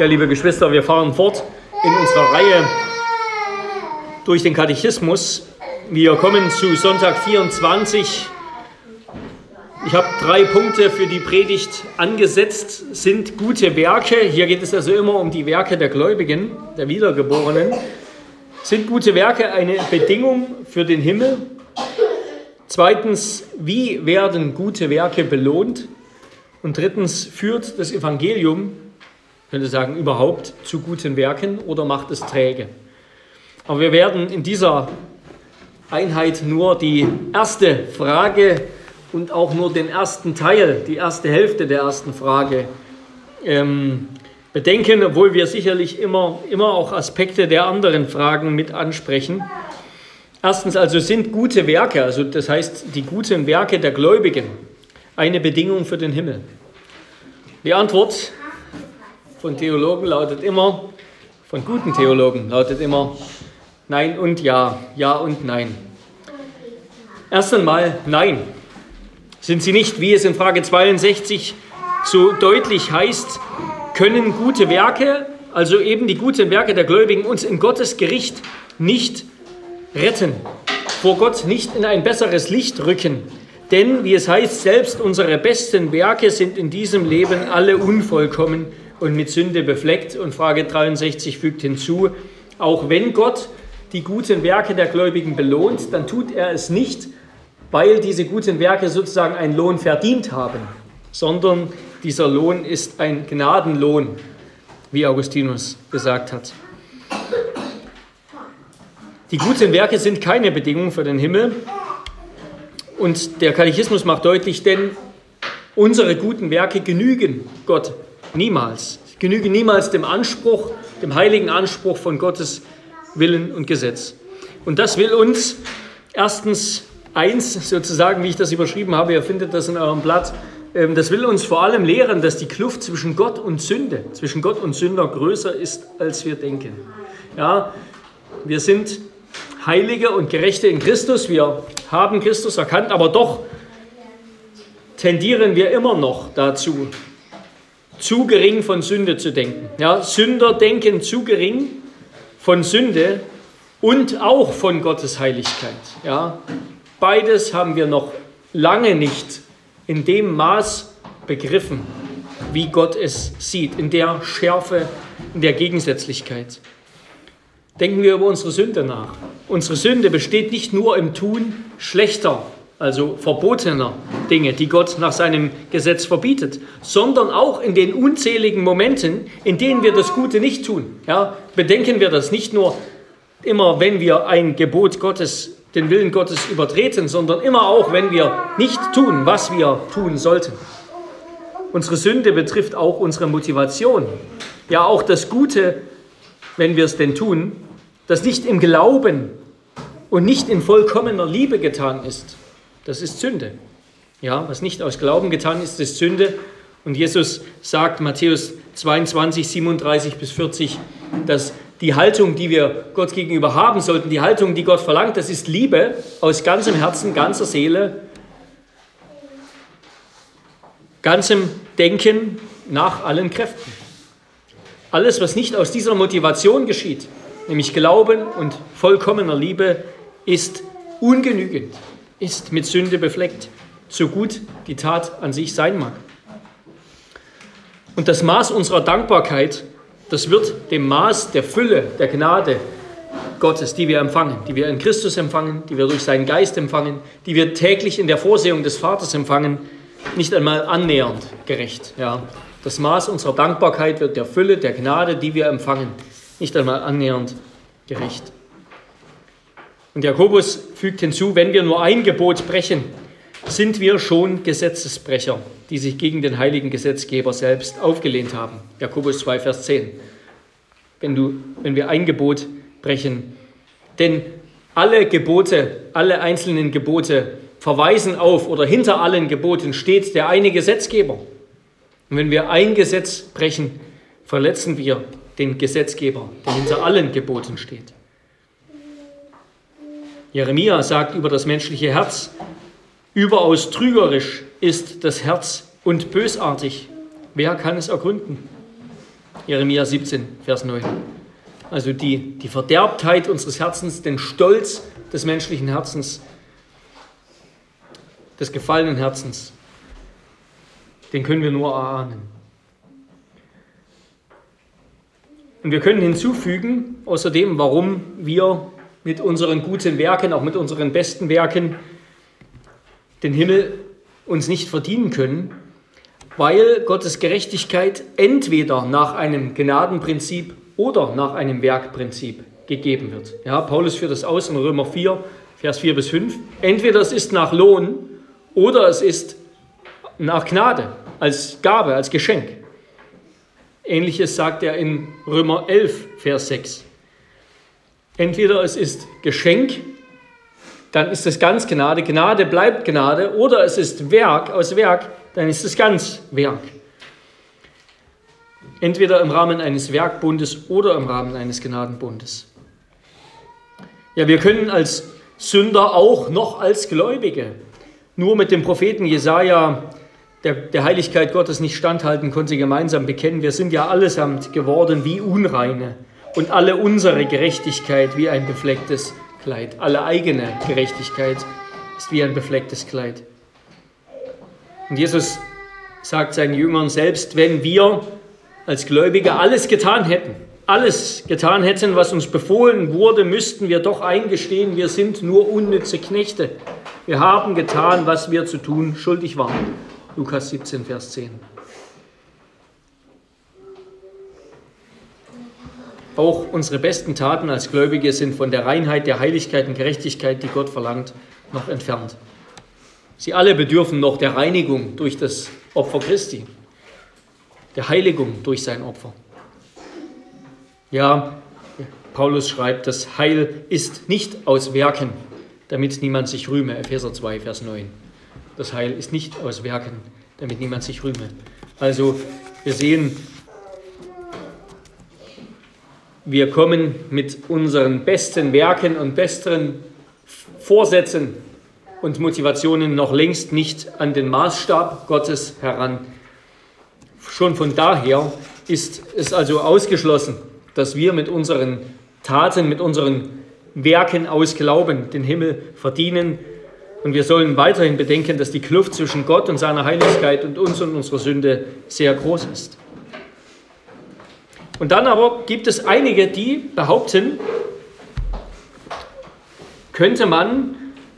Ja, liebe Geschwister, wir fahren fort in unserer Reihe durch den Katechismus. Wir kommen zu Sonntag 24. Ich habe drei Punkte für die Predigt angesetzt, sind gute Werke. Hier geht es also immer um die Werke der Gläubigen, der Wiedergeborenen. Sind gute Werke eine Bedingung für den Himmel? Zweitens, wie werden gute Werke belohnt? Und drittens, führt das Evangelium könnte sagen, überhaupt zu guten Werken oder macht es träge? Aber wir werden in dieser Einheit nur die erste Frage und auch nur den ersten Teil, die erste Hälfte der ersten Frage ähm, bedenken, obwohl wir sicherlich immer, immer auch Aspekte der anderen Fragen mit ansprechen. Erstens also sind gute Werke, also das heißt die guten Werke der Gläubigen, eine Bedingung für den Himmel. Die Antwort von Theologen lautet immer, von guten Theologen lautet immer Nein und Ja, Ja und Nein. Erst einmal Nein. Sind sie nicht, wie es in Frage 62 so deutlich heißt, können gute Werke, also eben die guten Werke der Gläubigen, uns in Gottes Gericht nicht retten, vor Gott nicht in ein besseres Licht rücken. Denn, wie es heißt, selbst unsere besten Werke sind in diesem Leben alle unvollkommen und mit Sünde befleckt. Und Frage 63 fügt hinzu, auch wenn Gott die guten Werke der Gläubigen belohnt, dann tut er es nicht, weil diese guten Werke sozusagen einen Lohn verdient haben, sondern dieser Lohn ist ein Gnadenlohn, wie Augustinus gesagt hat. Die guten Werke sind keine Bedingung für den Himmel. Und der Katechismus macht deutlich, denn unsere guten Werke genügen Gott Niemals. Ich genüge niemals dem Anspruch, dem heiligen Anspruch von Gottes Willen und Gesetz. Und das will uns erstens eins sozusagen, wie ich das überschrieben habe, ihr findet das in eurem Blatt, ähm, das will uns vor allem lehren, dass die Kluft zwischen Gott und Sünde, zwischen Gott und Sünder größer ist, als wir denken. Ja, wir sind Heilige und Gerechte in Christus, wir haben Christus erkannt, aber doch tendieren wir immer noch dazu, zu gering von Sünde zu denken. Ja, Sünder denken zu gering von Sünde und auch von Gottes Heiligkeit. Ja, beides haben wir noch lange nicht in dem Maß begriffen, wie Gott es sieht, in der Schärfe, in der Gegensätzlichkeit. Denken wir über unsere Sünde nach. Unsere Sünde besteht nicht nur im Tun schlechter also verbotener Dinge, die Gott nach seinem Gesetz verbietet, sondern auch in den unzähligen Momenten, in denen wir das Gute nicht tun. Ja, bedenken wir das nicht nur immer, wenn wir ein Gebot Gottes, den Willen Gottes übertreten, sondern immer auch, wenn wir nicht tun, was wir tun sollten. Unsere Sünde betrifft auch unsere Motivation. Ja, auch das Gute, wenn wir es denn tun, das nicht im Glauben und nicht in vollkommener Liebe getan ist das ist Sünde. Ja, was nicht aus Glauben getan ist, ist Sünde. Und Jesus sagt, Matthäus 22, 37 bis 40, dass die Haltung, die wir Gott gegenüber haben sollten, die Haltung, die Gott verlangt, das ist Liebe aus ganzem Herzen, ganzer Seele, ganzem Denken nach allen Kräften. Alles, was nicht aus dieser Motivation geschieht, nämlich Glauben und vollkommener Liebe, ist ungenügend ist mit Sünde befleckt, so gut die Tat an sich sein mag. Und das Maß unserer Dankbarkeit, das wird dem Maß der Fülle, der Gnade Gottes, die wir empfangen, die wir in Christus empfangen, die wir durch seinen Geist empfangen, die wir täglich in der Vorsehung des Vaters empfangen, nicht einmal annähernd gerecht. Ja. Das Maß unserer Dankbarkeit wird der Fülle, der Gnade, die wir empfangen, nicht einmal annähernd gerecht. Und Jakobus fügt hinzu, wenn wir nur ein Gebot brechen, sind wir schon Gesetzesbrecher, die sich gegen den heiligen Gesetzgeber selbst aufgelehnt haben. Jakobus 2, Vers 10. Wenn, du, wenn wir ein Gebot brechen. Denn alle Gebote, alle einzelnen Gebote verweisen auf oder hinter allen Geboten steht der eine Gesetzgeber. Und wenn wir ein Gesetz brechen, verletzen wir den Gesetzgeber, der hinter allen Geboten steht. Jeremia sagt über das menschliche Herz, überaus trügerisch ist das Herz und bösartig. Wer kann es ergründen? Jeremia 17, Vers 9. Also die, die Verderbtheit unseres Herzens, den Stolz des menschlichen Herzens, des gefallenen Herzens, den können wir nur erahnen. Und wir können hinzufügen, außerdem, warum wir mit unseren guten Werken, auch mit unseren besten Werken, den Himmel uns nicht verdienen können, weil Gottes Gerechtigkeit entweder nach einem Gnadenprinzip oder nach einem Werkprinzip gegeben wird. Ja, Paulus führt das aus in Römer 4, Vers 4 bis 5. Entweder es ist nach Lohn oder es ist nach Gnade, als Gabe, als Geschenk. Ähnliches sagt er in Römer 11, Vers 6. Entweder es ist Geschenk, dann ist es ganz Gnade, Gnade bleibt Gnade, oder es ist Werk aus Werk, dann ist es ganz Werk. Entweder im Rahmen eines Werkbundes oder im Rahmen eines Gnadenbundes. Ja, wir können als Sünder auch noch als Gläubige nur mit dem Propheten Jesaja der, der Heiligkeit Gottes nicht standhalten, konnte gemeinsam bekennen, wir sind ja allesamt geworden wie Unreine und alle unsere Gerechtigkeit wie ein beflecktes Kleid. Alle eigene Gerechtigkeit ist wie ein beflecktes Kleid. Und Jesus sagt seinen Jüngern, selbst wenn wir als Gläubige alles getan hätten, alles getan hätten, was uns befohlen wurde, müssten wir doch eingestehen, wir sind nur unnütze Knechte. Wir haben getan, was wir zu tun schuldig waren. Lukas 17, Vers 10. Auch unsere besten Taten als Gläubige sind von der Reinheit, der Heiligkeit und Gerechtigkeit, die Gott verlangt, noch entfernt. Sie alle bedürfen noch der Reinigung durch das Opfer Christi, der Heiligung durch sein Opfer. Ja, Paulus schreibt, das Heil ist nicht aus Werken, damit niemand sich rühme. Epheser 2, Vers 9. Das Heil ist nicht aus Werken, damit niemand sich rühme. Also wir sehen, wir kommen mit unseren besten Werken und besten Vorsätzen und Motivationen noch längst nicht an den Maßstab Gottes heran. Schon von daher ist es also ausgeschlossen, dass wir mit unseren Taten, mit unseren Werken aus Glauben den Himmel verdienen und wir sollen weiterhin bedenken, dass die Kluft zwischen Gott und seiner Heiligkeit und uns und unserer Sünde sehr groß ist. Und dann aber gibt es einige, die behaupten, könnte man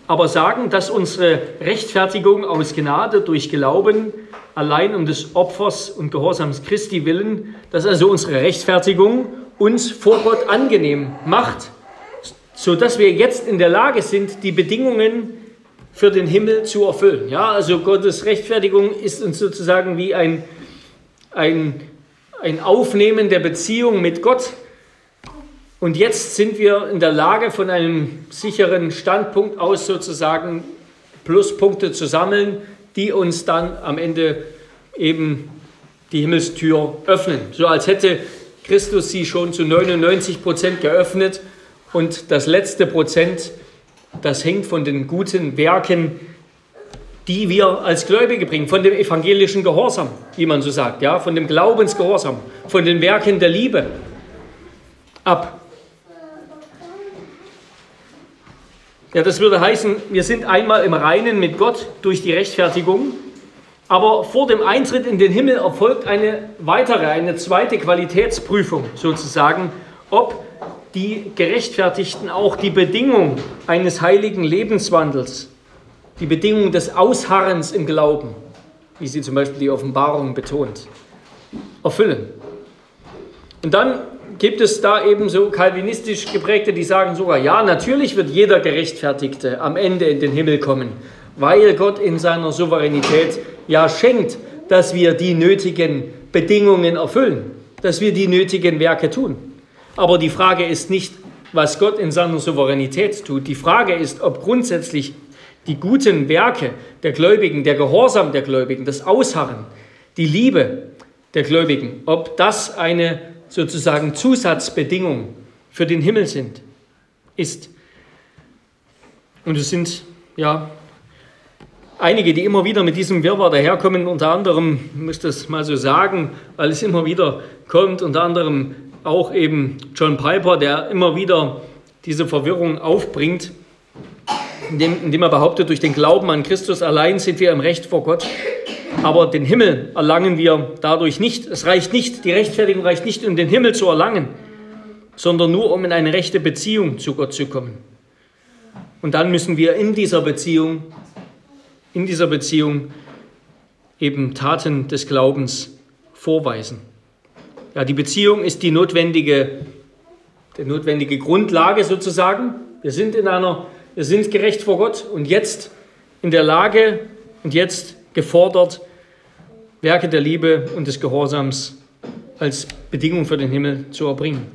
aber sagen, dass unsere Rechtfertigung aus Gnade durch Glauben allein um des Opfers und Gehorsams Christi willen, dass also unsere Rechtfertigung uns vor Gott angenehm macht, sodass wir jetzt in der Lage sind, die Bedingungen für den Himmel zu erfüllen. Ja, also Gottes Rechtfertigung ist uns sozusagen wie ein, ein, ein Aufnehmen der Beziehung mit Gott. Und jetzt sind wir in der Lage, von einem sicheren Standpunkt aus sozusagen Pluspunkte zu sammeln, die uns dann am Ende eben die Himmelstür öffnen. So als hätte Christus sie schon zu 99 Prozent geöffnet und das letzte Prozent das hängt von den guten Werken, die wir als Gläubige bringen, von dem evangelischen Gehorsam, wie man so sagt, ja, von dem Glaubensgehorsam, von den Werken der Liebe ab. Ja, das würde heißen, wir sind einmal im Reinen mit Gott durch die Rechtfertigung, aber vor dem Eintritt in den Himmel erfolgt eine weitere, eine zweite Qualitätsprüfung sozusagen, ob die Gerechtfertigten auch die Bedingung eines heiligen Lebenswandels, die Bedingung des Ausharrens im Glauben, wie sie zum Beispiel die Offenbarung betont, erfüllen. Und dann gibt es da eben so kalvinistisch geprägte, die sagen sogar, ja, natürlich wird jeder Gerechtfertigte am Ende in den Himmel kommen, weil Gott in seiner Souveränität ja schenkt, dass wir die nötigen Bedingungen erfüllen, dass wir die nötigen Werke tun. Aber die Frage ist nicht, was Gott in seiner Souveränität tut. Die Frage ist, ob grundsätzlich die guten Werke der Gläubigen, der Gehorsam der Gläubigen, das Ausharren, die Liebe der Gläubigen, ob das eine sozusagen Zusatzbedingung für den Himmel sind, ist. Und es sind ja einige, die immer wieder mit diesem Wirrwarr daherkommen, unter anderem, ich muss das mal so sagen, weil es immer wieder kommt, unter anderem auch eben John Piper, der immer wieder diese Verwirrung aufbringt, indem, indem er behauptet, durch den Glauben an Christus allein sind wir im Recht vor Gott. Aber den Himmel erlangen wir dadurch nicht. Es reicht nicht, die Rechtfertigung reicht nicht, um den Himmel zu erlangen, sondern nur um in eine rechte Beziehung zu Gott zu kommen. Und dann müssen wir in dieser Beziehung, in dieser Beziehung eben Taten des Glaubens vorweisen. Ja, die Beziehung ist die notwendige, die notwendige Grundlage sozusagen. Wir sind in einer, wir sind gerecht vor Gott und jetzt in der Lage und jetzt gefordert, Werke der Liebe und des Gehorsams als Bedingung für den Himmel zu erbringen.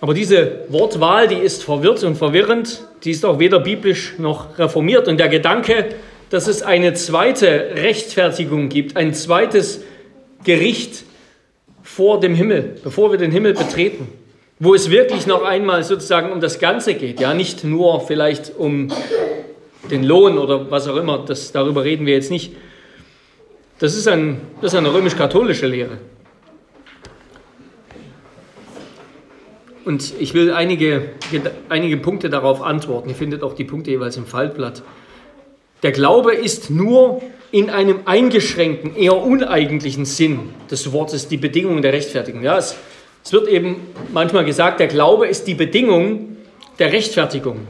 Aber diese Wortwahl, die ist verwirrt und verwirrend, die ist auch weder biblisch noch reformiert. Und der Gedanke, dass es eine zweite Rechtfertigung gibt, ein zweites Gericht vor dem Himmel, bevor wir den Himmel betreten, wo es wirklich noch einmal sozusagen um das Ganze geht, ja, nicht nur vielleicht um den Lohn oder was auch immer, das, darüber reden wir jetzt nicht. Das ist, ein, das ist eine römisch-katholische Lehre. Und ich will einige, einige Punkte darauf antworten. Ihr findet auch die Punkte jeweils im Faltblatt. Der Glaube ist nur in einem eingeschränkten, eher uneigentlichen Sinn des Wortes die Bedingung der Rechtfertigung. Ja, es, es wird eben manchmal gesagt, der Glaube ist die Bedingung der Rechtfertigung.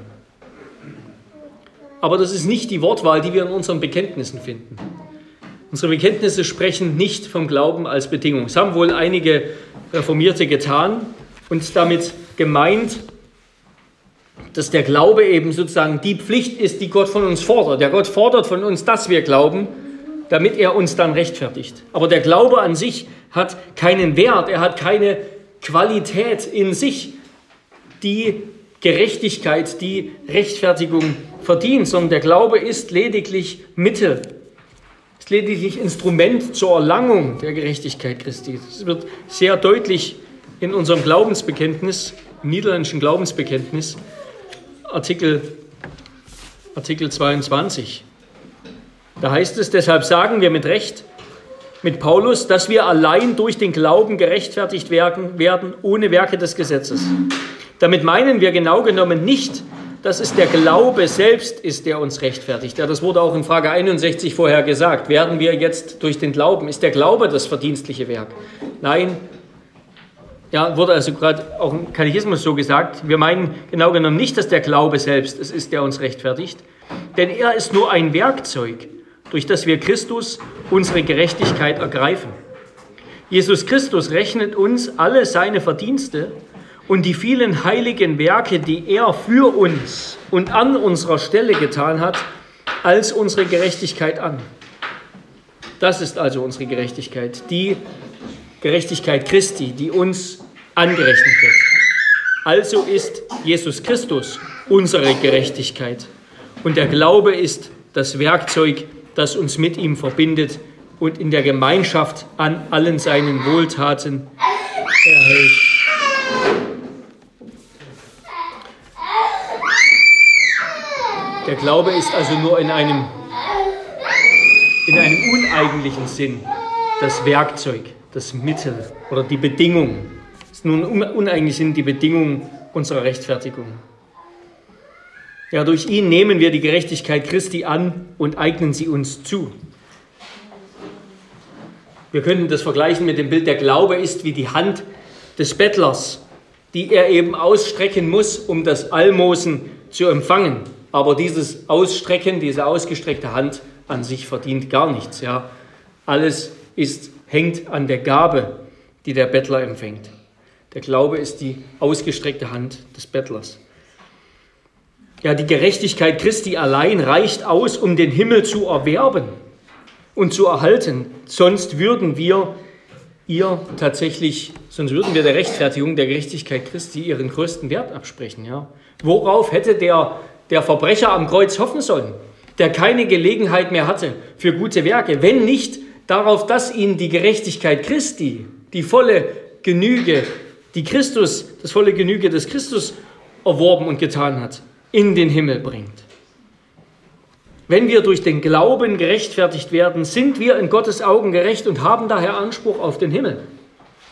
Aber das ist nicht die Wortwahl, die wir in unseren Bekenntnissen finden. Unsere Bekenntnisse sprechen nicht vom Glauben als Bedingung. Es haben wohl einige Reformierte getan, und damit gemeint, dass der Glaube eben sozusagen die Pflicht ist, die Gott von uns fordert. Der Gott fordert von uns, dass wir glauben, damit er uns dann rechtfertigt. Aber der Glaube an sich hat keinen Wert, er hat keine Qualität in sich, die Gerechtigkeit, die Rechtfertigung verdient, sondern der Glaube ist lediglich Mittel, ist lediglich Instrument zur Erlangung der Gerechtigkeit Christi. Das wird sehr deutlich in unserem Glaubensbekenntnis, im niederländischen Glaubensbekenntnis, Artikel, Artikel 22. Da heißt es, deshalb sagen wir mit Recht, mit Paulus, dass wir allein durch den Glauben gerechtfertigt werden, werden ohne Werke des Gesetzes. Damit meinen wir genau genommen nicht, dass es der Glaube selbst ist, der uns rechtfertigt. Ja, das wurde auch in Frage 61 vorher gesagt. Werden wir jetzt durch den Glauben, ist der Glaube das verdienstliche Werk? Nein, ja, wurde also gerade auch im Katechismus so gesagt. Wir meinen genau genommen nicht, dass der Glaube selbst es ist, der uns rechtfertigt, denn er ist nur ein Werkzeug, durch das wir Christus unsere Gerechtigkeit ergreifen. Jesus Christus rechnet uns alle seine Verdienste und die vielen heiligen Werke, die er für uns und an unserer Stelle getan hat, als unsere Gerechtigkeit an. Das ist also unsere Gerechtigkeit, die Gerechtigkeit Christi, die uns angerechnet wird. Also ist Jesus Christus unsere Gerechtigkeit und der Glaube ist das Werkzeug, das uns mit ihm verbindet und in der Gemeinschaft an allen seinen Wohltaten erhält. Der Glaube ist also nur in einem, in einem uneigentlichen Sinn das Werkzeug, das Mittel oder die Bedingung nun uneigentlich sind die Bedingungen unserer Rechtfertigung. Ja, durch ihn nehmen wir die Gerechtigkeit Christi an und eignen sie uns zu. Wir können das vergleichen mit dem Bild, der Glaube ist wie die Hand des Bettlers, die er eben ausstrecken muss, um das Almosen zu empfangen. Aber dieses Ausstrecken, diese ausgestreckte Hand an sich verdient gar nichts. Ja. Alles ist, hängt an der Gabe, die der Bettler empfängt. Der Glaube ist die ausgestreckte Hand des Bettlers. Ja, die Gerechtigkeit Christi allein reicht aus, um den Himmel zu erwerben und zu erhalten. Sonst würden wir ihr tatsächlich, sonst würden wir der Rechtfertigung der Gerechtigkeit Christi ihren größten Wert absprechen. Ja. Worauf hätte der, der Verbrecher am Kreuz hoffen sollen, der keine Gelegenheit mehr hatte für gute Werke, wenn nicht darauf, dass ihn die Gerechtigkeit Christi, die volle Genüge die Christus, das volle Genüge des Christus erworben und getan hat, in den Himmel bringt. wenn wir durch den Glauben gerechtfertigt werden, sind wir in Gottes Augen gerecht und haben daher Anspruch auf den Himmel.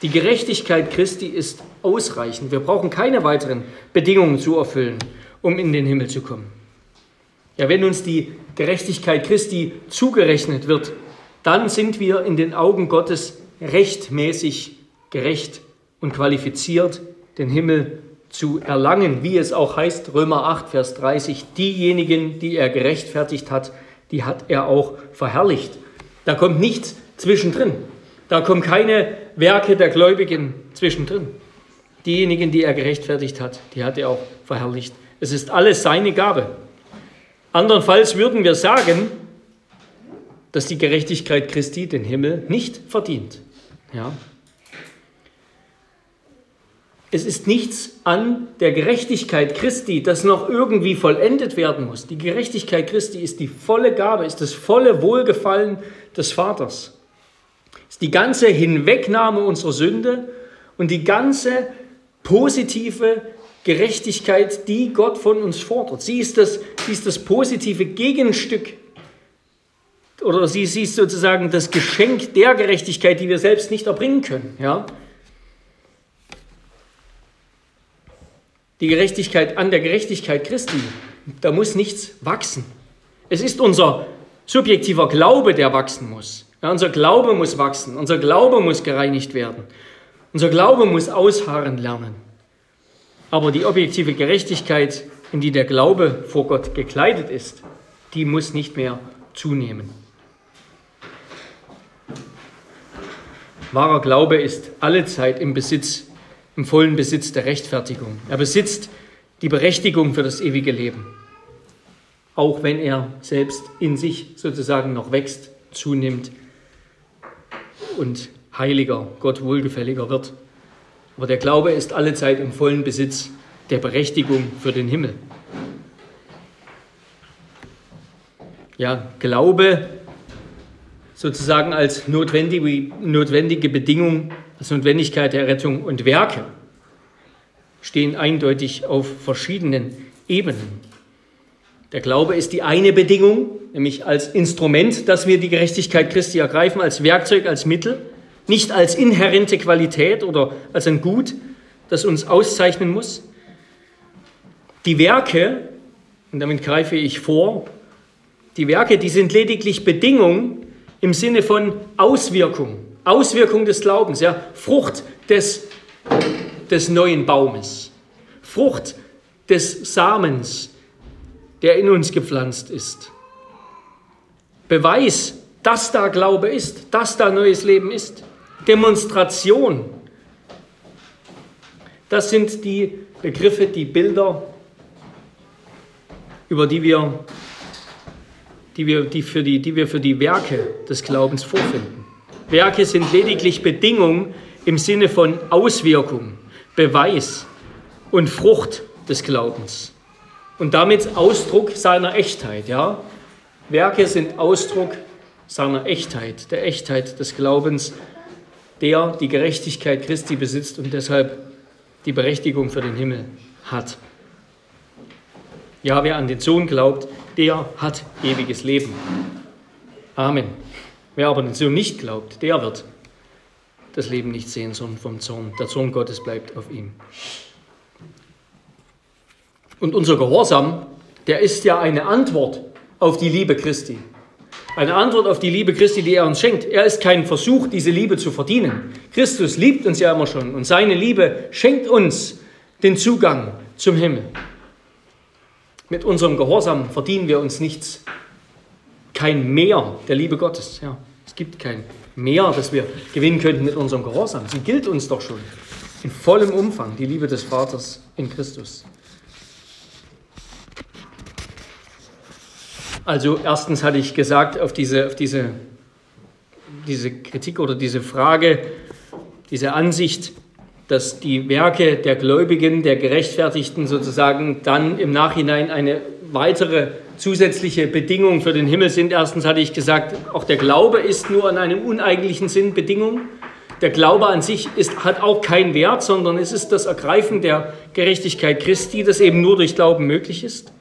Die Gerechtigkeit Christi ist ausreichend. Wir brauchen keine weiteren Bedingungen zu erfüllen, um in den Himmel zu kommen. Ja, wenn uns die Gerechtigkeit Christi zugerechnet wird, dann sind wir in den Augen Gottes rechtmäßig gerecht und qualifiziert, den Himmel zu erlangen, wie es auch heißt, Römer 8, Vers 30, diejenigen, die er gerechtfertigt hat, die hat er auch verherrlicht. Da kommt nichts zwischendrin. Da kommen keine Werke der Gläubigen zwischendrin. Diejenigen, die er gerechtfertigt hat, die hat er auch verherrlicht. Es ist alles seine Gabe. Andernfalls würden wir sagen, dass die Gerechtigkeit Christi den Himmel nicht verdient. Ja, es ist nichts an der Gerechtigkeit Christi, das noch irgendwie vollendet werden muss. Die Gerechtigkeit Christi ist die volle Gabe, ist das volle Wohlgefallen des Vaters. Ist die ganze Hinwegnahme unserer Sünde und die ganze positive Gerechtigkeit, die Gott von uns fordert. Sie ist das, sie ist das positive Gegenstück oder sie, sie ist sozusagen das Geschenk der Gerechtigkeit, die wir selbst nicht erbringen können. Ja? Die Gerechtigkeit an der Gerechtigkeit Christi. Da muss nichts wachsen. Es ist unser subjektiver Glaube, der wachsen muss. Ja, unser Glaube muss wachsen, unser Glaube muss gereinigt werden, unser Glaube muss ausharren lernen. Aber die objektive Gerechtigkeit, in die der Glaube vor Gott gekleidet ist, die muss nicht mehr zunehmen. Wahrer Glaube ist allezeit im Besitz im vollen Besitz der Rechtfertigung. Er besitzt die Berechtigung für das ewige Leben, auch wenn er selbst in sich sozusagen noch wächst, zunimmt und heiliger, Gott wohlgefälliger wird. Aber der Glaube ist allezeit im vollen Besitz der Berechtigung für den Himmel. Ja, Glaube sozusagen als notwendige, notwendige Bedingung als Notwendigkeit der Rettung und Werke stehen eindeutig auf verschiedenen Ebenen. Der Glaube ist die eine Bedingung, nämlich als Instrument, dass wir die Gerechtigkeit Christi ergreifen, als Werkzeug, als Mittel, nicht als inhärente Qualität oder als ein Gut, das uns auszeichnen muss. Die Werke, und damit greife ich vor, die Werke, die sind lediglich Bedingung im Sinne von Auswirkung. Auswirkung des Glaubens, ja, Frucht des, des neuen Baumes, Frucht des Samens, der in uns gepflanzt ist. Beweis, dass da Glaube ist, dass da neues Leben ist. Demonstration. Das sind die Begriffe, die Bilder, über die wir, die wir, die für die, die wir für die Werke des Glaubens vorfinden. Werke sind lediglich Bedingung im Sinne von Auswirkung, Beweis und Frucht des Glaubens. Und damit Ausdruck seiner Echtheit. Ja? Werke sind Ausdruck seiner Echtheit, der Echtheit des Glaubens, der die Gerechtigkeit Christi besitzt und deshalb die Berechtigung für den Himmel hat. Ja, wer an den Sohn glaubt, der hat ewiges Leben. Amen. Wer aber den Sohn nicht glaubt, der wird das Leben nicht sehen, sondern vom Zorn. Der Zorn Gottes bleibt auf ihm. Und unser Gehorsam, der ist ja eine Antwort auf die Liebe Christi. Eine Antwort auf die Liebe Christi, die er uns schenkt. Er ist kein Versuch, diese Liebe zu verdienen. Christus liebt uns ja immer schon und seine Liebe schenkt uns den Zugang zum Himmel. Mit unserem Gehorsam verdienen wir uns nichts kein Mehr der Liebe Gottes. Ja, es gibt kein Mehr, das wir gewinnen könnten mit unserem Gehorsam. Sie gilt uns doch schon in vollem Umfang, die Liebe des Vaters in Christus. Also erstens hatte ich gesagt, auf diese, auf diese, diese Kritik oder diese Frage, diese Ansicht, dass die Werke der Gläubigen, der Gerechtfertigten sozusagen dann im Nachhinein eine weitere zusätzliche Bedingungen für den Himmel sind. Erstens hatte ich gesagt, auch der Glaube ist nur in einem uneigentlichen Sinn Bedingung. Der Glaube an sich ist, hat auch keinen Wert, sondern es ist das Ergreifen der Gerechtigkeit Christi, das eben nur durch Glauben möglich ist.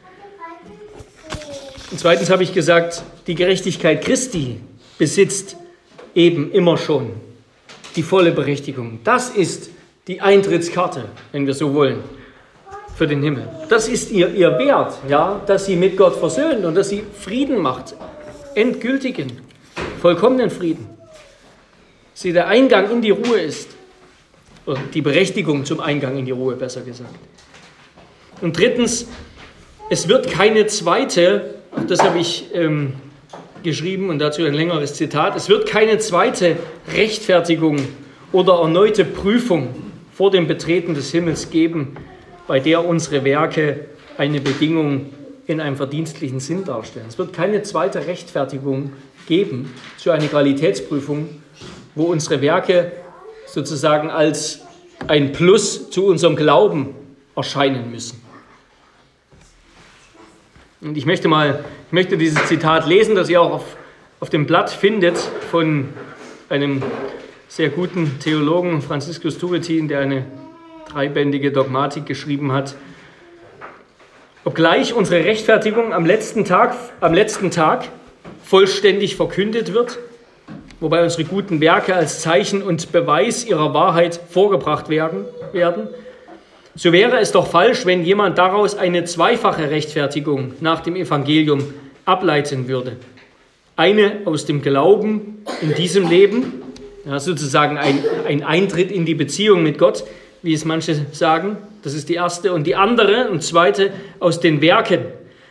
Und zweitens habe ich gesagt, die Gerechtigkeit Christi besitzt eben immer schon die volle Berechtigung. Das ist die Eintrittskarte, wenn wir so wollen, für den Himmel. Das ist ihr, ihr Wert, ja, dass sie mit Gott versöhnt und dass sie Frieden macht, endgültigen, vollkommenen Frieden. Sie der Eingang in die Ruhe ist, oder die Berechtigung zum Eingang in die Ruhe, besser gesagt. Und drittens, es wird keine zweite, das habe ich ähm, geschrieben und dazu ein längeres Zitat, es wird keine zweite Rechtfertigung oder erneute Prüfung vor dem Betreten des Himmels geben, bei der unsere Werke eine Bedingung in einem verdienstlichen Sinn darstellen. Es wird keine zweite Rechtfertigung geben zu einer Qualitätsprüfung, wo unsere Werke sozusagen als ein Plus zu unserem Glauben erscheinen müssen. Und ich möchte mal, ich möchte dieses Zitat lesen, das ihr auch auf, auf dem Blatt findet von einem sehr guten Theologen, Franziskus Turetin, der eine dreibändige Dogmatik geschrieben hat. Obgleich unsere Rechtfertigung am letzten Tag, am letzten Tag vollständig verkündet wird, wobei unsere guten Werke als Zeichen und Beweis ihrer Wahrheit vorgebracht werden, werden so wäre es doch falsch, wenn jemand daraus eine zweifache Rechtfertigung nach dem Evangelium ableiten würde. Eine aus dem Glauben in diesem Leben, ja, sozusagen ein, ein Eintritt in die Beziehung mit Gott, wie es manche sagen, das ist die erste, und die andere und zweite aus den Werken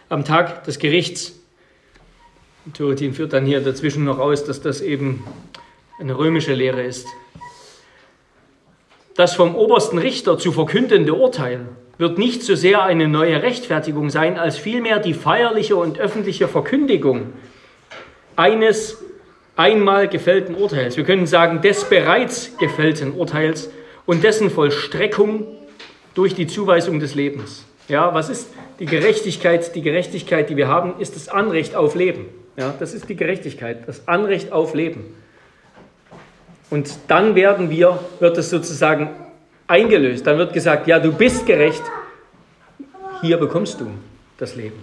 am Tag des Gerichts. Turetin führt dann hier dazwischen noch aus, dass das eben eine römische Lehre ist. Das vom obersten Richter zu verkündende Urteil wird nicht so sehr eine neue Rechtfertigung sein, als vielmehr die feierliche und öffentliche Verkündigung eines einmal gefällten Urteils. Wir können sagen, des bereits gefällten Urteils und dessen Vollstreckung durch die Zuweisung des Lebens. Ja, was ist die Gerechtigkeit? Die Gerechtigkeit, die wir haben, ist das Anrecht auf Leben. Ja, das ist die Gerechtigkeit, das Anrecht auf Leben. Und dann werden wir, wird es sozusagen eingelöst. Dann wird gesagt, ja, du bist gerecht, hier bekommst du das Leben.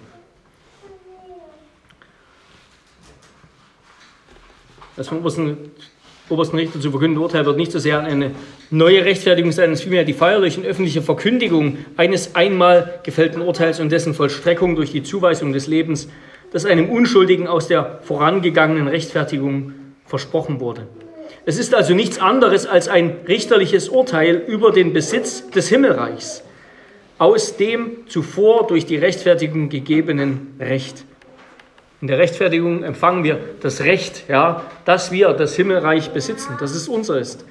Das vom obersten, obersten Richter zu verkündende Urteil wird nicht so sehr eine neue Rechtfertigung sein, es vielmehr die feierliche und öffentliche Verkündigung eines einmal gefällten Urteils und dessen Vollstreckung durch die Zuweisung des Lebens, das einem Unschuldigen aus der vorangegangenen Rechtfertigung versprochen wurde. Es ist also nichts anderes als ein richterliches Urteil über den Besitz des Himmelreichs aus dem zuvor durch die Rechtfertigung gegebenen Recht. In der Rechtfertigung empfangen wir das Recht, ja, dass wir das Himmelreich besitzen, dass es unser ist,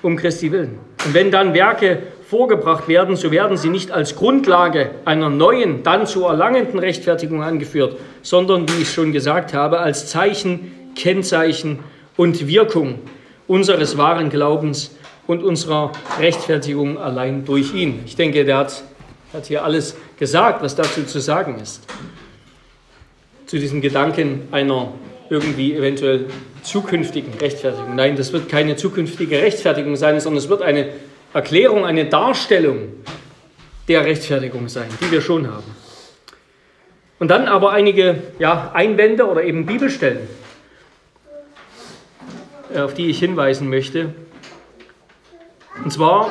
um Christi willen. Und wenn dann Werke vorgebracht werden, so werden sie nicht als Grundlage einer neuen, dann zu erlangenden Rechtfertigung angeführt, sondern, wie ich schon gesagt habe, als Zeichen, Kennzeichen und Wirkung unseres wahren Glaubens und unserer Rechtfertigung allein durch ihn. Ich denke, der hat, hat hier alles gesagt, was dazu zu sagen ist. Zu diesem Gedanken einer irgendwie eventuell zukünftigen Rechtfertigung. Nein, das wird keine zukünftige Rechtfertigung sein, sondern es wird eine Erklärung, eine Darstellung der Rechtfertigung sein, die wir schon haben. Und dann aber einige ja, Einwände oder eben Bibelstellen, äh, auf die ich hinweisen möchte. Und zwar,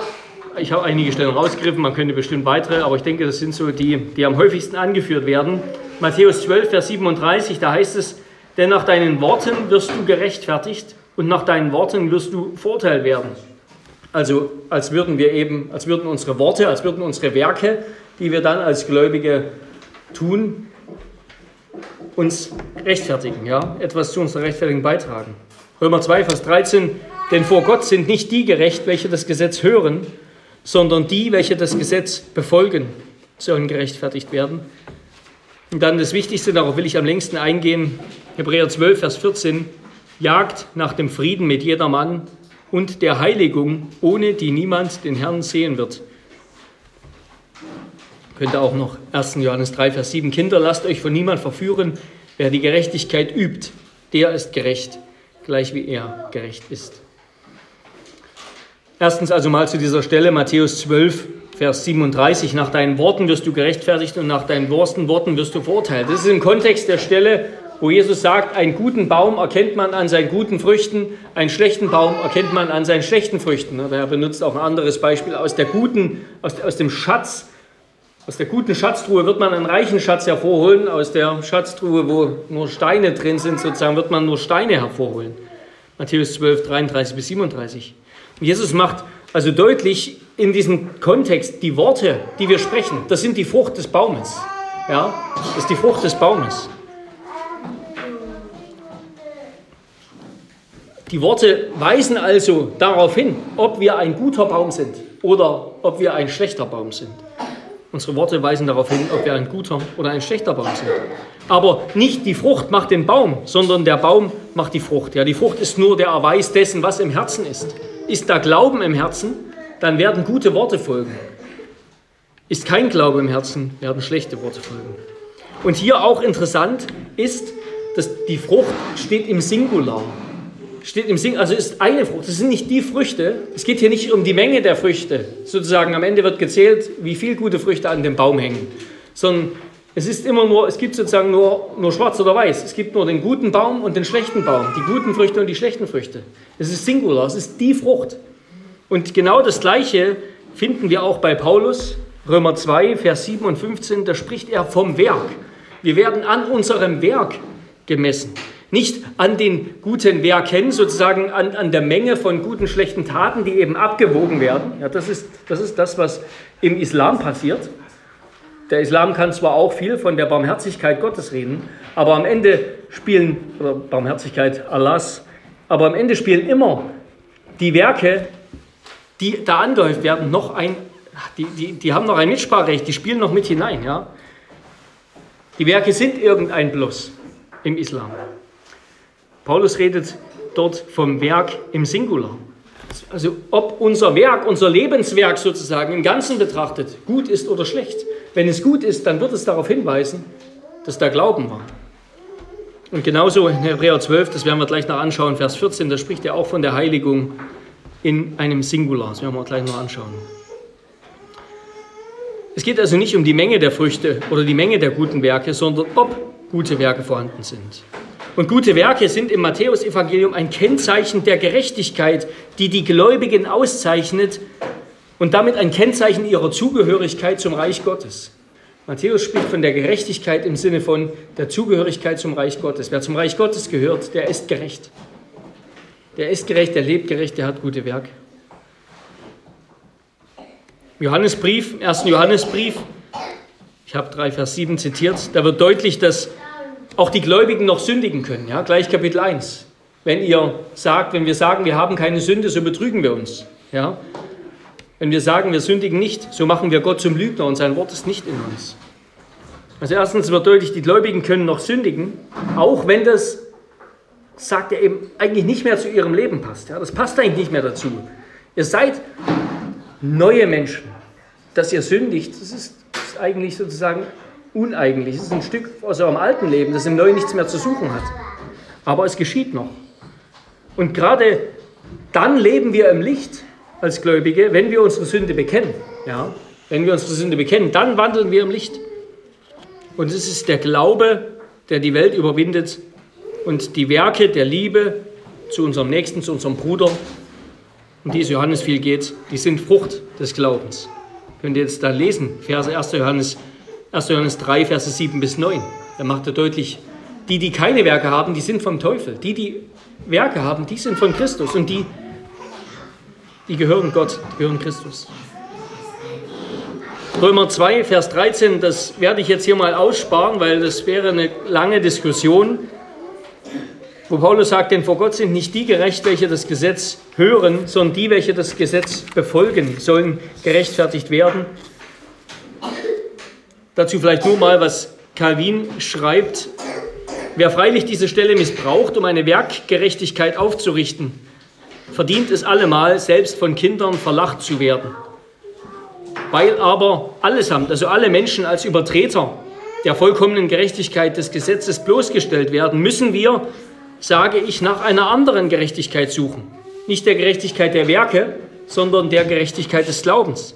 ich habe einige Stellen rausgegriffen, man könnte bestimmt weitere, aber ich denke, das sind so die, die am häufigsten angeführt werden. Matthäus 12, Vers 37, da heißt es, denn nach deinen Worten wirst du gerechtfertigt und nach deinen Worten wirst du verurteilt werden. Also als würden wir eben, als würden unsere Worte, als würden unsere Werke, die wir dann als Gläubige tun, uns rechtfertigen, ja, etwas zu unserer Rechtfertigung beitragen. Römer 2, Vers 13, denn vor Gott sind nicht die gerecht, welche das Gesetz hören, sondern die, welche das Gesetz befolgen, sollen gerechtfertigt werden. Und dann das Wichtigste, darauf will ich am längsten eingehen, Hebräer 12, Vers 14, jagt nach dem Frieden mit jedermann und der Heiligung, ohne die niemand den Herrn sehen wird. Könnte auch noch 1. Johannes 3, Vers 7, Kinder, lasst euch von niemand verführen, wer die Gerechtigkeit übt, der ist gerecht gleich wie er gerecht ist. Erstens also mal zu dieser Stelle, Matthäus 12, Vers 37, nach deinen Worten wirst du gerechtfertigt und nach deinen Worsten Worten wirst du verurteilt. Das ist im Kontext der Stelle, wo Jesus sagt, einen guten Baum erkennt man an seinen guten Früchten, einen schlechten Baum erkennt man an seinen schlechten Früchten. Er benutzt auch ein anderes Beispiel aus der guten, aus, aus dem Schatz, aus der guten Schatztruhe wird man einen reichen Schatz hervorholen, aus der Schatztruhe, wo nur Steine drin sind, sozusagen, wird man nur Steine hervorholen. Matthäus 12, 33 bis 37. Und Jesus macht also deutlich in diesem Kontext die Worte, die wir sprechen, das sind die Frucht des Baumes. Ja, das ist die Frucht des Baumes. Die Worte weisen also darauf hin, ob wir ein guter Baum sind oder ob wir ein schlechter Baum sind. Unsere Worte weisen darauf hin, ob wir ein guter oder ein schlechter Baum sind. Aber nicht die Frucht macht den Baum, sondern der Baum macht die Frucht. Ja, die Frucht ist nur der Erweis dessen, was im Herzen ist. Ist da Glauben im Herzen, dann werden gute Worte folgen. Ist kein Glaube im Herzen, werden schlechte Worte folgen. Und hier auch interessant ist, dass die Frucht steht im Singular steht im Sing, also ist eine Frucht. Das sind nicht die Früchte. Es geht hier nicht um die Menge der Früchte. Sozusagen am Ende wird gezählt, wie viele gute Früchte an dem Baum hängen. Sondern es ist immer nur, es gibt sozusagen nur, nur schwarz oder weiß. Es gibt nur den guten Baum und den schlechten Baum. Die guten Früchte und die schlechten Früchte. Es ist Singular, es ist die Frucht. Und genau das Gleiche finden wir auch bei Paulus, Römer 2, Vers 7 und 15. Da spricht er vom Werk. Wir werden an unserem Werk gemessen. Nicht an den guten Werken, sozusagen an, an der Menge von guten, schlechten Taten, die eben abgewogen werden. Ja, das, ist, das ist das, was im Islam passiert. Der Islam kann zwar auch viel von der Barmherzigkeit Gottes reden, aber am Ende spielen, oder Barmherzigkeit Allahs, aber am Ende spielen immer die Werke, die da angehäuft werden, noch ein, die, die, die haben noch ein Mitspracherecht, die spielen noch mit hinein. Ja? Die Werke sind irgendein Plus im Islam. Paulus redet dort vom Werk im Singular. Also ob unser Werk, unser Lebenswerk sozusagen im Ganzen betrachtet gut ist oder schlecht. Wenn es gut ist, dann wird es darauf hinweisen, dass da Glauben war. Und genauso in Hebräer 12, das werden wir gleich noch anschauen, Vers 14, da spricht er auch von der Heiligung in einem Singular. Das werden wir gleich noch anschauen. Es geht also nicht um die Menge der Früchte oder die Menge der guten Werke, sondern ob gute Werke vorhanden sind. Und gute Werke sind im Matthäusevangelium ein Kennzeichen der Gerechtigkeit, die die Gläubigen auszeichnet und damit ein Kennzeichen ihrer Zugehörigkeit zum Reich Gottes. Matthäus spricht von der Gerechtigkeit im Sinne von der Zugehörigkeit zum Reich Gottes. Wer zum Reich Gottes gehört, der ist gerecht. Der ist gerecht, der lebt gerecht, der hat gute Werke. Johannesbrief, im ersten Johannesbrief, ich habe 3 Vers 7 zitiert, da wird deutlich, dass auch die Gläubigen noch sündigen können. Ja? Gleich Kapitel 1. Wenn ihr sagt, wenn wir sagen, wir haben keine Sünde, so betrügen wir uns. Ja? Wenn wir sagen, wir sündigen nicht, so machen wir Gott zum Lügner und sein Wort ist nicht in uns. Also erstens wird deutlich, die Gläubigen können noch sündigen, auch wenn das, sagt er eben, eigentlich nicht mehr zu ihrem Leben passt. Ja? Das passt eigentlich nicht mehr dazu. Ihr seid neue Menschen. Dass ihr sündigt, das ist, das ist eigentlich sozusagen uneigentlich. Es ist ein Stück aus eurem alten Leben, das im Neuen nichts mehr zu suchen hat. Aber es geschieht noch. Und gerade dann leben wir im Licht als Gläubige, wenn wir unsere Sünde bekennen. Ja? Wenn wir unsere Sünde bekennen, dann wandeln wir im Licht. Und es ist der Glaube, der die Welt überwindet und die Werke der Liebe zu unserem Nächsten, zu unserem Bruder, um die es Johannes viel geht, die sind Frucht des Glaubens. Könnt ihr jetzt da lesen, Verse 1. Johannes 1. Johannes 3, Verse 7 bis 9. Da macht er deutlich, die, die keine Werke haben, die sind vom Teufel. Die, die Werke haben, die sind von Christus. Und die, die gehören Gott, die gehören Christus. Römer 2, Vers 13, das werde ich jetzt hier mal aussparen, weil das wäre eine lange Diskussion, wo Paulus sagt, denn vor Gott sind nicht die gerecht, welche das Gesetz hören, sondern die, welche das Gesetz befolgen, sollen gerechtfertigt werden. Dazu vielleicht nur mal, was Calvin schreibt. Wer freilich diese Stelle missbraucht, um eine Werkgerechtigkeit aufzurichten, verdient es allemal, selbst von Kindern verlacht zu werden. Weil aber allesamt, also alle Menschen als Übertreter der vollkommenen Gerechtigkeit des Gesetzes bloßgestellt werden, müssen wir, sage ich, nach einer anderen Gerechtigkeit suchen. Nicht der Gerechtigkeit der Werke, sondern der Gerechtigkeit des Glaubens.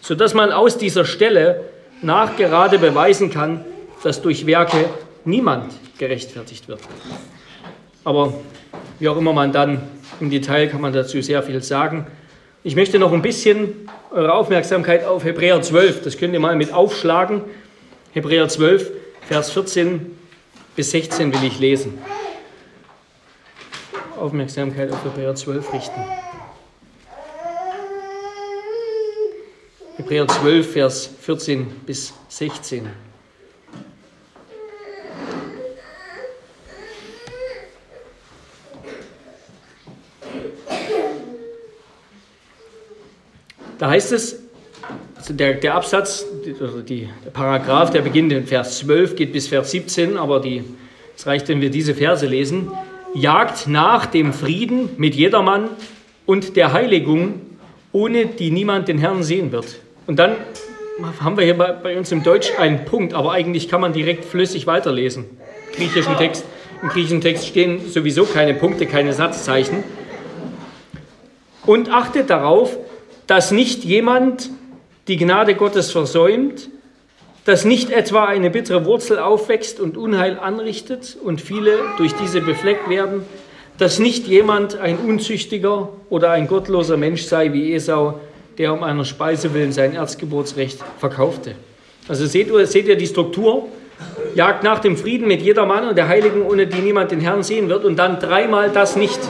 sodass man aus dieser Stelle nachgerade beweisen kann, dass durch Werke niemand gerechtfertigt wird. Aber wie auch immer man dann im Detail kann man dazu sehr viel sagen. Ich möchte noch ein bisschen eure Aufmerksamkeit auf Hebräer 12, das könnt ihr mal mit aufschlagen. Hebräer 12, Vers 14 bis 16 will ich lesen. Aufmerksamkeit auf Hebräer 12 richten. Hebräer 12, Vers 14 bis 16. Da heißt es, also der, der Absatz, also die, der Paragraph, der beginnt in Vers 12, geht bis Vers 17, aber die, es reicht, wenn wir diese Verse lesen. Jagt nach dem Frieden mit jedermann und der Heiligung, ohne die niemand den Herrn sehen wird. Und dann haben wir hier bei, bei uns im Deutsch einen Punkt, aber eigentlich kann man direkt flüssig weiterlesen. Im griechischen Text, Im griechischen Text stehen sowieso keine Punkte, keine Satzzeichen. Und achtet darauf, dass nicht jemand die Gnade Gottes versäumt, dass nicht etwa eine bittere Wurzel aufwächst und Unheil anrichtet und viele durch diese befleckt werden, dass nicht jemand ein unzüchtiger oder ein gottloser Mensch sei wie Esau, der um einer Speise willen sein Erzgeburtsrecht verkaufte. Also seht ihr, seht ihr die Struktur? Jagt nach dem Frieden mit jeder Mann und der Heiligen, ohne die niemand den Herrn sehen wird, und dann dreimal das nicht.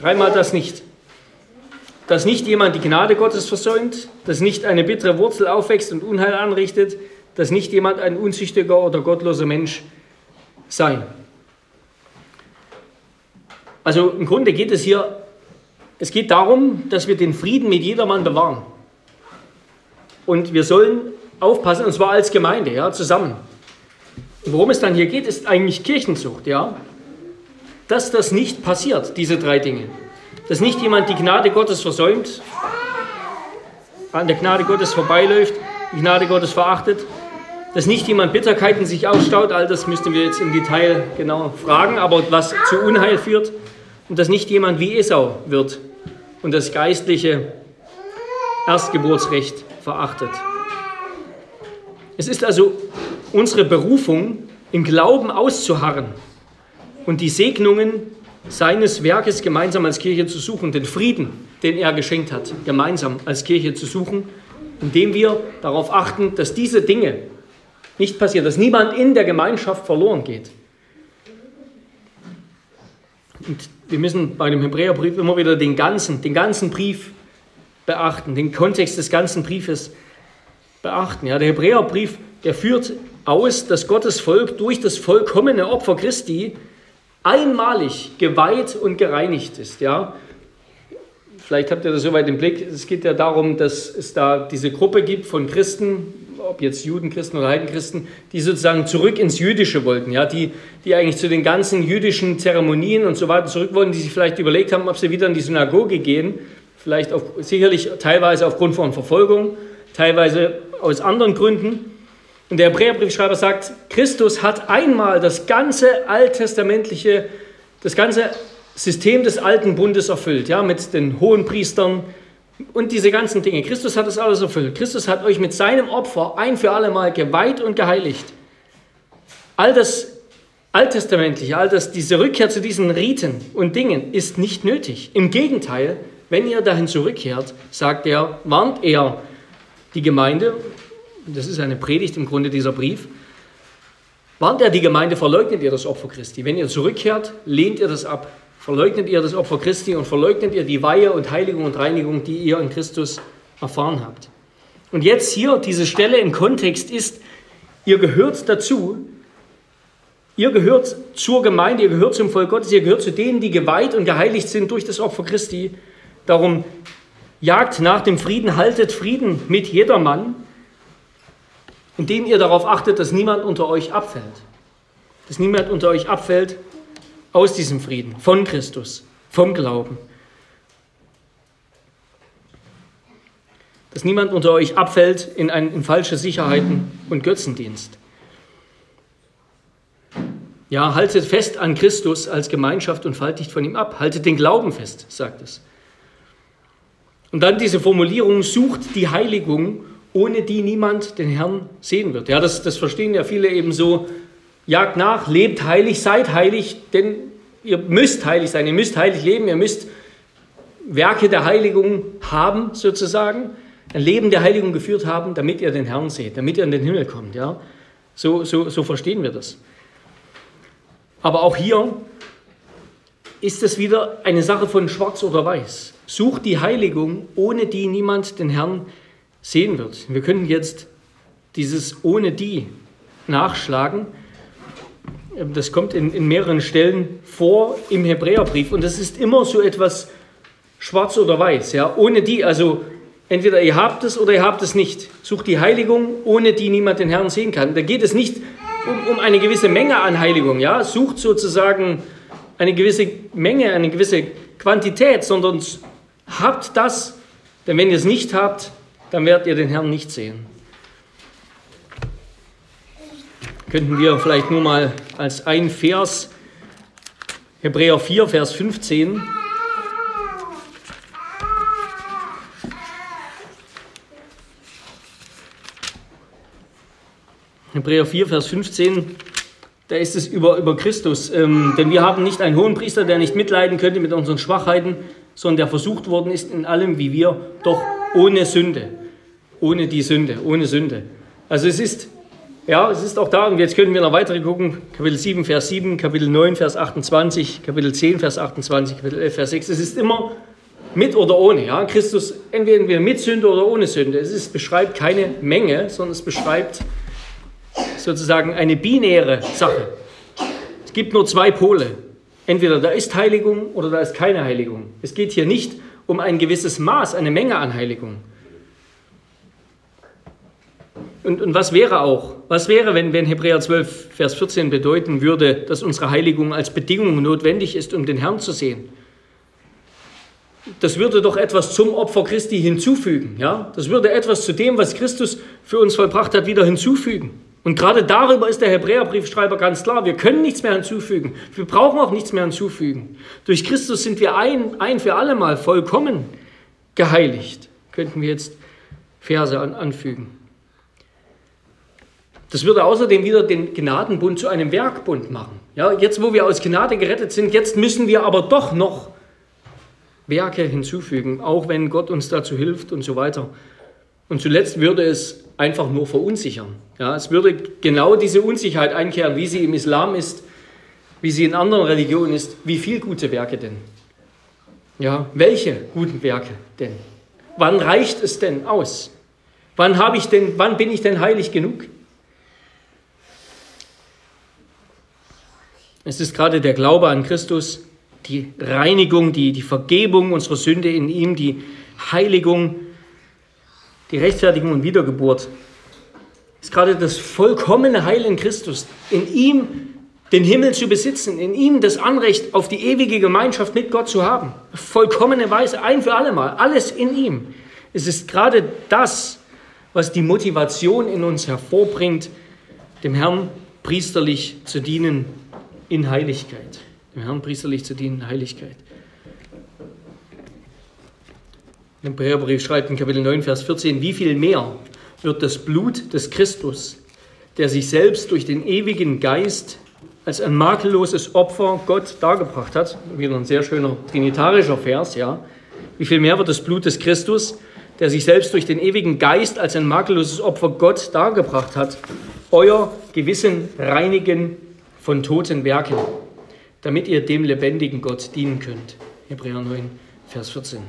Dreimal das nicht dass nicht jemand die Gnade Gottes versäumt, dass nicht eine bittere Wurzel aufwächst und Unheil anrichtet, dass nicht jemand ein unzüchtiger oder gottloser Mensch sei. Also im Grunde geht es hier, es geht darum, dass wir den Frieden mit jedermann bewahren. Und wir sollen aufpassen, und zwar als Gemeinde, ja, zusammen. Und worum es dann hier geht, ist eigentlich Kirchenzucht, ja. Dass das nicht passiert, diese drei Dinge dass nicht jemand die Gnade Gottes versäumt, an der Gnade Gottes vorbeiläuft, die Gnade Gottes verachtet, dass nicht jemand Bitterkeiten sich ausstaut, all das müssten wir jetzt im Detail genau fragen, aber was zu Unheil führt, und dass nicht jemand wie Esau wird und das geistliche Erstgeburtsrecht verachtet. Es ist also unsere Berufung, im Glauben auszuharren und die Segnungen seines Werkes gemeinsam als Kirche zu suchen, den Frieden, den er geschenkt hat, gemeinsam als Kirche zu suchen, indem wir darauf achten, dass diese Dinge nicht passieren, dass niemand in der Gemeinschaft verloren geht. Und wir müssen bei dem Hebräerbrief immer wieder den ganzen, den ganzen Brief beachten, den Kontext des ganzen Briefes beachten. Ja, der Hebräerbrief, der führt aus, dass Gottes Volk durch das vollkommene Opfer Christi einmalig geweiht und gereinigt ist. Ja? Vielleicht habt ihr das soweit im Blick. Es geht ja darum, dass es da diese Gruppe gibt von Christen, ob jetzt Judenchristen oder Heidenchristen, die sozusagen zurück ins Jüdische wollten, ja, die, die eigentlich zu den ganzen jüdischen Zeremonien und so weiter zurück wollten, die sich vielleicht überlegt haben, ob sie wieder in die Synagoge gehen, vielleicht auf, sicherlich teilweise aufgrund von Verfolgung, teilweise aus anderen Gründen. Und der Hebräerbriefschreiber sagt, Christus hat einmal das ganze alttestamentliche, das ganze System des alten Bundes erfüllt, ja, mit den hohen Priestern und diese ganzen Dinge. Christus hat das alles erfüllt. Christus hat euch mit seinem Opfer ein für alle Mal geweiht und geheiligt. All das Alttestamentliche, all das, diese Rückkehr zu diesen Riten und Dingen ist nicht nötig. Im Gegenteil, wenn ihr dahin zurückkehrt, sagt er, warnt er die Gemeinde das ist eine Predigt im Grunde dieser Brief, warnt er die Gemeinde, verleugnet ihr das Opfer Christi. Wenn ihr zurückkehrt, lehnt ihr das ab. Verleugnet ihr das Opfer Christi und verleugnet ihr die Weihe und Heiligung und Reinigung, die ihr in Christus erfahren habt. Und jetzt hier, diese Stelle im Kontext ist, ihr gehört dazu, ihr gehört zur Gemeinde, ihr gehört zum Volk Gottes, ihr gehört zu denen, die geweiht und geheiligt sind durch das Opfer Christi. Darum jagt nach dem Frieden, haltet Frieden mit jedermann indem ihr darauf achtet, dass niemand unter euch abfällt. Dass niemand unter euch abfällt aus diesem Frieden, von Christus, vom Glauben. Dass niemand unter euch abfällt in, ein, in falsche Sicherheiten und Götzendienst. Ja, haltet fest an Christus als Gemeinschaft und fallt nicht von ihm ab. Haltet den Glauben fest, sagt es. Und dann diese Formulierung, sucht die Heiligung, ohne die niemand den Herrn sehen wird. Ja, das, das verstehen ja viele eben so, jagt nach, lebt heilig, seid heilig, denn ihr müsst heilig sein, ihr müsst heilig leben, ihr müsst Werke der Heiligung haben, sozusagen, ein Leben der Heiligung geführt haben, damit ihr den Herrn seht, damit ihr in den Himmel kommt. Ja? So, so, so verstehen wir das. Aber auch hier ist es wieder eine Sache von Schwarz oder Weiß. Sucht die Heiligung, ohne die niemand den Herrn sehen wird. Wir können jetzt dieses ohne die nachschlagen. Das kommt in, in mehreren Stellen vor im Hebräerbrief und das ist immer so etwas schwarz oder weiß. Ja? Ohne die, also entweder ihr habt es oder ihr habt es nicht. Sucht die Heiligung, ohne die niemand den Herrn sehen kann. Da geht es nicht um, um eine gewisse Menge an Heiligung. Ja? Sucht sozusagen eine gewisse Menge, eine gewisse Quantität, sondern habt das, denn wenn ihr es nicht habt, dann werdet ihr den Herrn nicht sehen. Könnten wir vielleicht nur mal als ein Vers, Hebräer 4, Vers 15, Hebräer 4, Vers 15, da ist es über, über Christus. Ähm, denn wir haben nicht einen hohen Priester, der nicht mitleiden könnte mit unseren Schwachheiten, sondern der versucht worden ist in allem wie wir, doch ohne Sünde. Ohne die Sünde, ohne Sünde. Also es ist, ja, es ist auch da, und jetzt können wir noch weitere gucken, Kapitel 7, Vers 7, Kapitel 9, Vers 28, Kapitel 10, Vers 28, Kapitel 11, Vers 6. Es ist immer mit oder ohne. Ja? Christus entweder mit Sünde oder ohne Sünde. Es ist, beschreibt keine Menge, sondern es beschreibt sozusagen eine binäre Sache. Es gibt nur zwei Pole. Entweder da ist Heiligung oder da ist keine Heiligung. Es geht hier nicht um ein gewisses Maß, eine Menge an Heiligung. Und, und was wäre auch, was wäre, wenn, wenn Hebräer 12, Vers 14 bedeuten würde, dass unsere Heiligung als Bedingung notwendig ist, um den Herrn zu sehen? Das würde doch etwas zum Opfer Christi hinzufügen. Ja? Das würde etwas zu dem, was Christus für uns vollbracht hat, wieder hinzufügen. Und gerade darüber ist der Hebräerbriefschreiber ganz klar. Wir können nichts mehr hinzufügen. Wir brauchen auch nichts mehr hinzufügen. Durch Christus sind wir ein, ein für alle Mal vollkommen geheiligt. Könnten wir jetzt Verse an, anfügen. Das würde außerdem wieder den Gnadenbund zu einem Werkbund machen. Ja, jetzt, wo wir aus Gnade gerettet sind, jetzt müssen wir aber doch noch Werke hinzufügen, auch wenn Gott uns dazu hilft und so weiter. Und zuletzt würde es einfach nur verunsichern. Ja, es würde genau diese Unsicherheit einkehren, wie sie im Islam ist, wie sie in anderen Religionen ist. Wie viele gute Werke denn? Ja, welche guten Werke denn? Wann reicht es denn aus? Wann habe ich denn, wann bin ich denn heilig genug? Es ist gerade der Glaube an Christus, die Reinigung, die, die Vergebung unserer Sünde in ihm, die Heiligung, die Rechtfertigung und Wiedergeburt, ist gerade das vollkommene Heil in Christus. In ihm den Himmel zu besitzen, in ihm das Anrecht auf die ewige Gemeinschaft mit Gott zu haben. Vollkommene Weise, ein für alle Mal, alles in ihm. Es ist gerade das, was die Motivation in uns hervorbringt, dem Herrn priesterlich zu dienen in Heiligkeit. Dem Herrn priesterlich zu dienen in Heiligkeit. Der Hebräerbrief schreibt in Kapitel 9, Vers 14, wie viel mehr wird das Blut des Christus, der sich selbst durch den ewigen Geist als ein makelloses Opfer Gott dargebracht hat, wieder ein sehr schöner trinitarischer Vers, ja, wie viel mehr wird das Blut des Christus, der sich selbst durch den ewigen Geist als ein makelloses Opfer Gott dargebracht hat, euer Gewissen reinigen von toten Werken, damit ihr dem lebendigen Gott dienen könnt. Hebräer 9, Vers 14.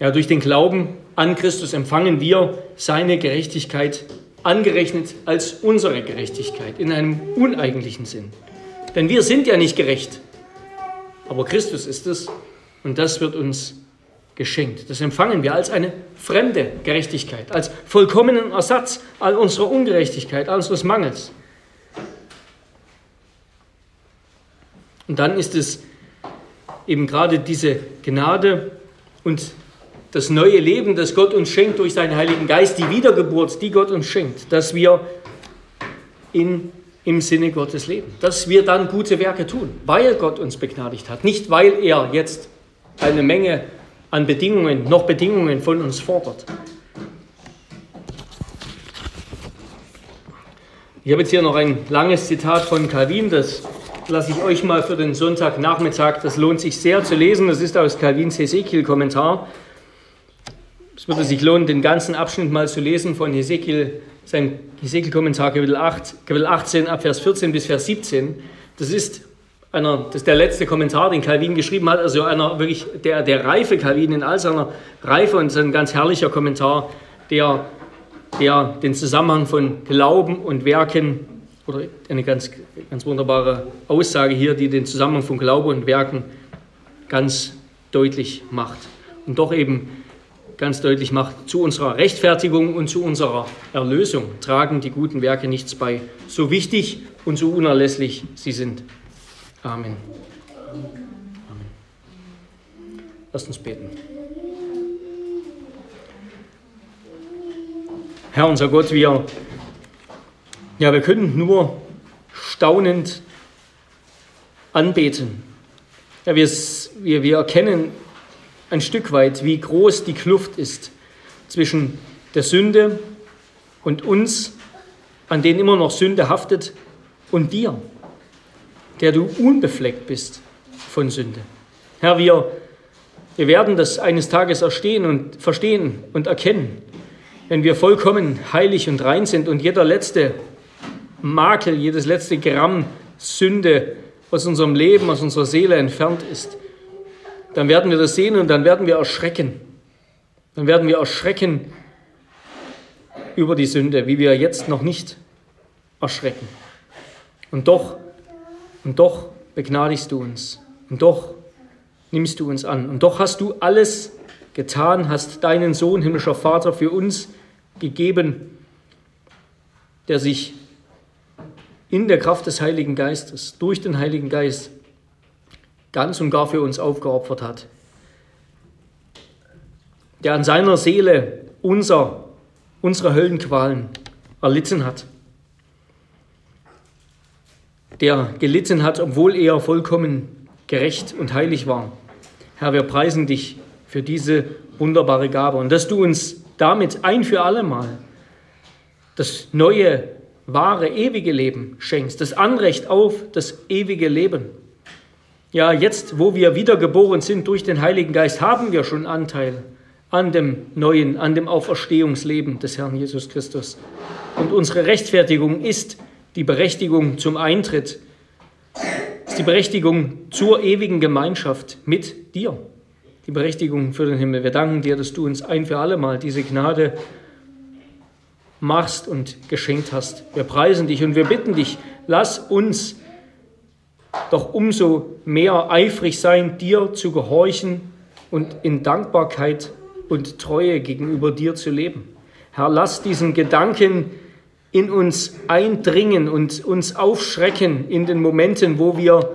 Ja, durch den Glauben an Christus empfangen wir seine Gerechtigkeit angerechnet als unsere Gerechtigkeit in einem uneigentlichen Sinn. Denn wir sind ja nicht gerecht, aber Christus ist es und das wird uns geschenkt. Das empfangen wir als eine fremde Gerechtigkeit, als vollkommenen Ersatz all unserer Ungerechtigkeit, all unseres Mangels. Und dann ist es eben gerade diese Gnade und das neue Leben, das Gott uns schenkt durch seinen Heiligen Geist, die Wiedergeburt, die Gott uns schenkt, dass wir in, im Sinne Gottes leben, dass wir dann gute Werke tun, weil Gott uns begnadigt hat, nicht weil er jetzt eine Menge an Bedingungen, noch Bedingungen von uns fordert. Ich habe jetzt hier noch ein langes Zitat von Calvin, das lasse ich euch mal für den Sonntagnachmittag, das lohnt sich sehr zu lesen, das ist aus Calvins Hesekiel-Kommentar. Es würde sich lohnen, den ganzen Abschnitt mal zu lesen von Hesekiel, sein Hesekiel-Kommentar, Kapitel, 8, Kapitel 18, ab Vers 14 bis Vers 17. Das ist, einer, das ist der letzte Kommentar, den Calvin geschrieben hat, also einer wirklich der, der reife Calvin in all seiner Reife und es ein ganz herrlicher Kommentar, der, der den Zusammenhang von Glauben und Werken oder eine ganz, ganz wunderbare Aussage hier, die den Zusammenhang von Glaube und Werken ganz deutlich macht. Und doch eben ganz deutlich macht, zu unserer Rechtfertigung und zu unserer Erlösung tragen die guten Werke nichts bei, so wichtig und so unerlässlich sie sind. Amen. Amen. Lasst uns beten. Herr unser Gott, wir, ja, wir können nur staunend anbeten. Ja, wir, wir, wir erkennen ein Stück weit, wie groß die Kluft ist zwischen der Sünde und uns, an denen immer noch Sünde haftet, und dir, der du unbefleckt bist von Sünde. Herr, wir, wir werden das eines Tages erstehen und verstehen und erkennen, wenn wir vollkommen heilig und rein sind und jeder letzte Makel, jedes letzte Gramm Sünde aus unserem Leben, aus unserer Seele entfernt ist dann werden wir das sehen und dann werden wir erschrecken. Dann werden wir erschrecken über die Sünde, wie wir jetzt noch nicht erschrecken. Und doch, und doch begnadigst du uns. Und doch nimmst du uns an. Und doch hast du alles getan, hast deinen Sohn, himmlischer Vater, für uns gegeben, der sich in der Kraft des Heiligen Geistes, durch den Heiligen Geist, ganz und gar für uns aufgeopfert hat. Der an seiner Seele unser, unsere Höllenqualen erlitten hat. Der gelitten hat, obwohl er vollkommen gerecht und heilig war. Herr, wir preisen dich für diese wunderbare Gabe und dass du uns damit ein für alle Mal das neue, wahre, ewige Leben schenkst, das Anrecht auf das ewige Leben. Ja, jetzt, wo wir wiedergeboren sind durch den Heiligen Geist, haben wir schon Anteil an dem neuen, an dem Auferstehungsleben des Herrn Jesus Christus. Und unsere Rechtfertigung ist die Berechtigung zum Eintritt, ist die Berechtigung zur ewigen Gemeinschaft mit dir, die Berechtigung für den Himmel. Wir danken dir, dass du uns ein für alle Mal diese Gnade machst und geschenkt hast. Wir preisen dich und wir bitten dich, lass uns doch umso mehr eifrig sein, dir zu gehorchen und in Dankbarkeit und Treue gegenüber dir zu leben. Herr, lass diesen Gedanken in uns eindringen und uns aufschrecken in den Momenten, wo wir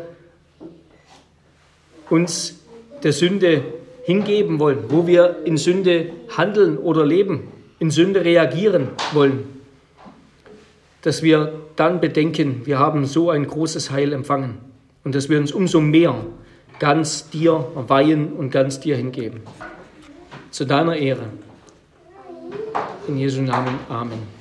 uns der Sünde hingeben wollen, wo wir in Sünde handeln oder leben, in Sünde reagieren wollen, dass wir dann bedenken, wir haben so ein großes Heil empfangen und dass wir uns umso mehr ganz dir weihen und ganz dir hingeben. Zu deiner Ehre. In Jesu Namen. Amen.